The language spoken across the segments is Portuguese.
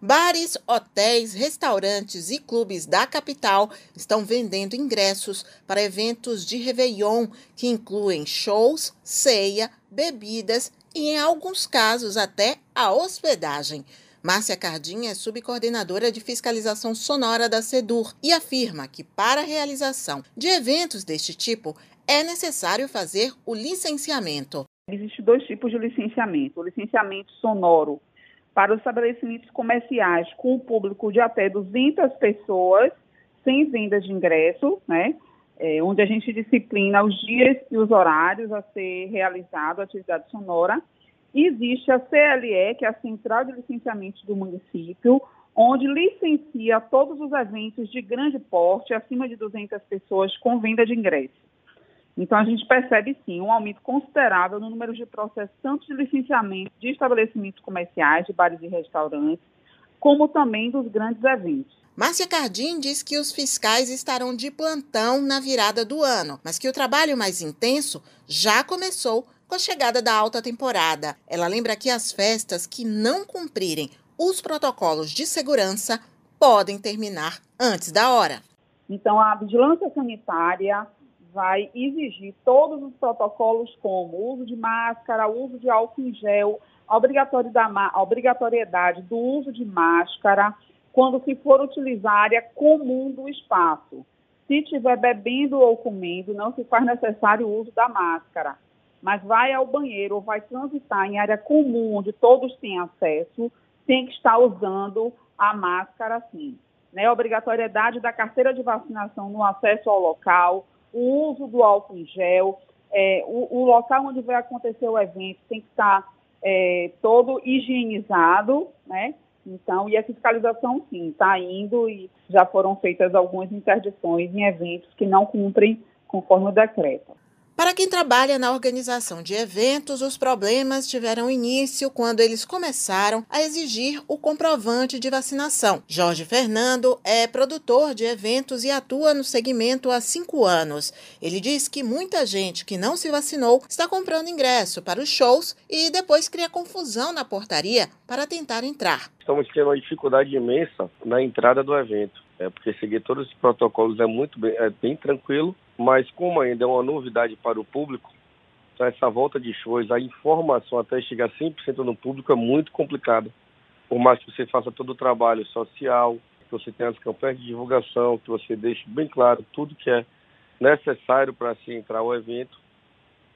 Bares, hotéis, restaurantes e clubes da capital estão vendendo ingressos para eventos de Réveillon que incluem shows, ceia, bebidas e, em alguns casos, até a hospedagem. Márcia Cardim é subcoordenadora de fiscalização sonora da SEDUR e afirma que, para a realização de eventos deste tipo, é necessário fazer o licenciamento. Existem dois tipos de licenciamento: o licenciamento sonoro para os estabelecimentos comerciais com o público de até 200 pessoas, sem venda de ingresso, né? É, onde a gente disciplina os dias e os horários a ser realizado a atividade sonora. Existe a CLE, que é a Central de Licenciamento do município, onde licencia todos os eventos de grande porte, acima de 200 pessoas, com venda de ingresso. Então, a gente percebe, sim, um aumento considerável no número de processos, tanto de licenciamento de estabelecimentos comerciais, de bares e restaurantes, como também dos grandes eventos. Márcia Cardim diz que os fiscais estarão de plantão na virada do ano, mas que o trabalho mais intenso já começou com a chegada da alta temporada. Ela lembra que as festas que não cumprirem os protocolos de segurança podem terminar antes da hora. Então, a vigilância sanitária, vai exigir todos os protocolos como uso de máscara, uso de álcool em gel, obrigatoriedade do uso de máscara quando se for utilizar a área comum do espaço. Se estiver bebendo ou comendo, não se faz necessário o uso da máscara, mas vai ao banheiro ou vai transitar em área comum, onde todos têm acesso, tem que estar usando a máscara sim. Né? Obrigatoriedade da carteira de vacinação no acesso ao local, o uso do álcool em gel, é, o, o, local onde vai acontecer o evento tem que estar é, todo higienizado, né? Então, e a fiscalização, sim, está indo e já foram feitas algumas interdições em eventos que não cumprem conforme o decreto. Para quem trabalha na organização de eventos, os problemas tiveram início quando eles começaram a exigir o comprovante de vacinação. Jorge Fernando é produtor de eventos e atua no segmento há cinco anos. Ele diz que muita gente que não se vacinou está comprando ingresso para os shows e depois cria confusão na portaria para tentar entrar. Estamos tendo uma dificuldade imensa na entrada do evento é, porque seguir todos os protocolos é muito bem, é bem tranquilo, mas como ainda é uma novidade para o público, então essa volta de shows, a informação até chegar 100% no público é muito complicada. Por mais que você faça todo o trabalho social, que você tenha as campanhas de divulgação, que você deixe bem claro tudo que é necessário para se entrar ao evento,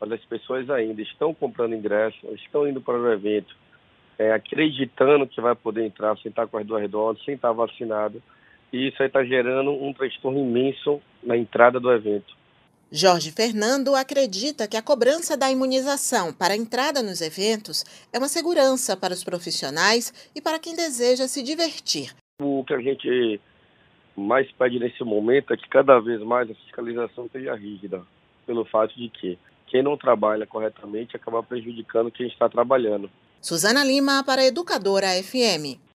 mas as pessoas ainda estão comprando ingresso, estão indo para o evento, é, acreditando que vai poder entrar sem estar com as duas doses, sem estar vacinado. E isso aí está gerando um transtorno imenso na entrada do evento. Jorge Fernando acredita que a cobrança da imunização para a entrada nos eventos é uma segurança para os profissionais e para quem deseja se divertir. O que a gente mais pede nesse momento é que cada vez mais a fiscalização seja rígida, pelo fato de que quem não trabalha corretamente acaba prejudicando quem está trabalhando. Suzana Lima para Educadora FM.